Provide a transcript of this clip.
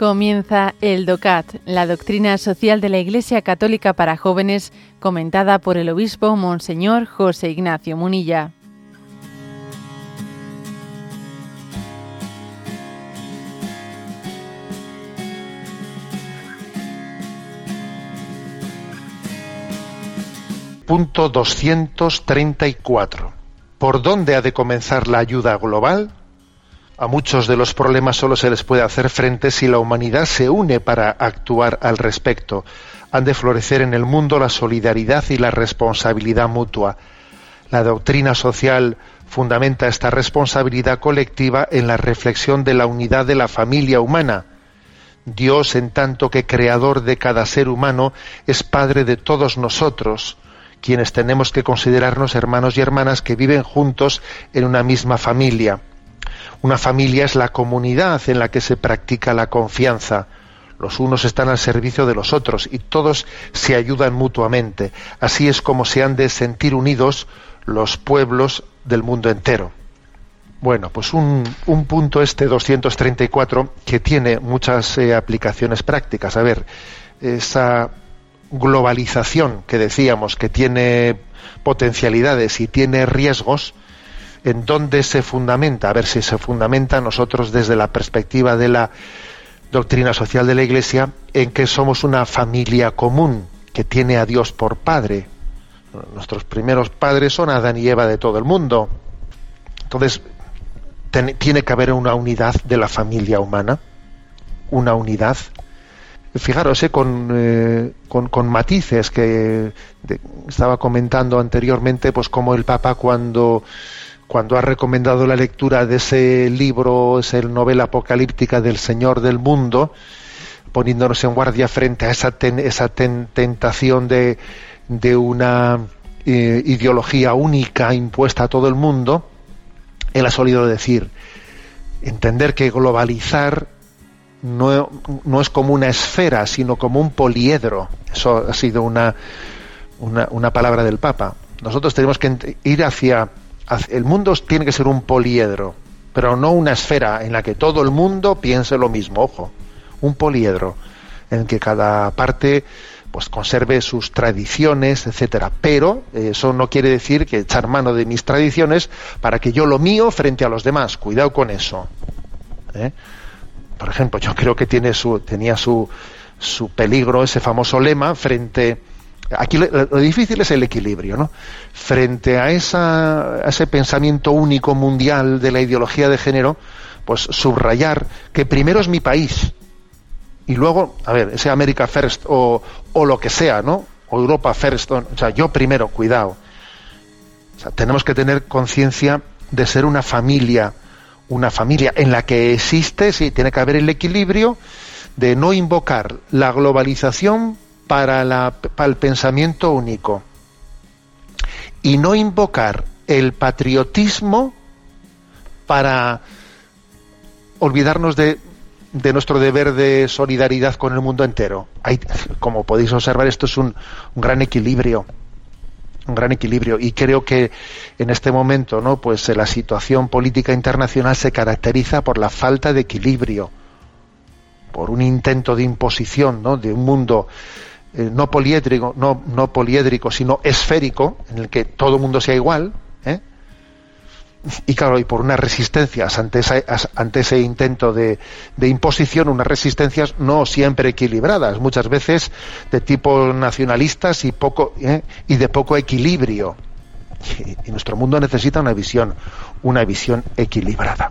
Comienza el DOCAT, la doctrina social de la Iglesia Católica para jóvenes, comentada por el obispo Monseñor José Ignacio Munilla. Punto 234. ¿Por dónde ha de comenzar la ayuda global? A muchos de los problemas solo se les puede hacer frente si la humanidad se une para actuar al respecto. Han de florecer en el mundo la solidaridad y la responsabilidad mutua. La doctrina social fundamenta esta responsabilidad colectiva en la reflexión de la unidad de la familia humana. Dios, en tanto que creador de cada ser humano, es Padre de todos nosotros, quienes tenemos que considerarnos hermanos y hermanas que viven juntos en una misma familia. Una familia es la comunidad en la que se practica la confianza. Los unos están al servicio de los otros y todos se ayudan mutuamente. Así es como se han de sentir unidos los pueblos del mundo entero. Bueno, pues un, punto este 234 que tiene muchas eh, aplicaciones prácticas. A ver, esa globalización que decíamos que tiene potencialidades y tiene riesgos, en dónde se fundamenta, a ver si se fundamenta nosotros desde la perspectiva de la doctrina social de la Iglesia, en que somos una familia común que tiene a Dios por Padre. Nuestros primeros padres son Adán y Eva de todo el mundo. Entonces, tiene que haber una unidad de la familia humana, una unidad. Fijaros, eh, eh, con, con, matices que estaba comentando anteriormente, pues como el Papa cuando cuando ha recomendado la lectura de ese libro, esa novela apocalíptica del Señor del Mundo, poniéndonos en guardia frente a esa, esa tentación de, una eh, ideología única impuesta a todo el mundo, él ha solido decir, entender que globalizar no, no, es como una esfera, sino como un poliedro. Eso ha sido una, una palabra del Papa. Nosotros tenemos que ir hacia el mundo tiene que ser un poliedro, pero no una esfera en la que todo el mundo piense lo mismo, ojo, un poliedro en que cada parte pues conserve sus tradiciones, etcétera. Pero eso no quiere decir que echar mano de mis tradiciones para que yo lo mío frente a los demás. Cuidado con eso. ¿eh? Por ejemplo, yo creo que tiene su, tenía su, su peligro ese famoso lema frente Aquí lo, difícil es el equilibrio, ¿no? Frente a, esa, ese pensamiento único mundial de la ideología de género, pues subrayar que primero es mi país y luego, a ver, ese America First o, o lo que sea, ¿no? O Europa First, o, sea, yo primero, cuidado. O sea, tenemos que tener conciencia de ser una familia, una familia en la que existe, sí, tiene que haber el equilibrio de no invocar la globalización para, la, el pensamiento único y no invocar el patriotismo para olvidarnos de, nuestro deber de solidaridad con el mundo entero. Como podéis observar, esto es un, un, gran equilibrio, un gran equilibrio. Y creo que en este momento, ¿no? Pues la situación política internacional se caracteriza por la falta de equilibrio, por un intento de imposición, ¿no? De un mundo eh, no poliédrico, no, no poliédrico, sino esférico, en el que todo el mundo sea igual, ¿eh? y claro, y por unas resistencias ante, ante ese intento de, de, imposición, unas resistencias no siempre equilibradas, muchas veces de tipo nacionalistas y poco ¿eh? y de poco equilibrio. y nuestro mundo necesita una visión, una visión equilibrada.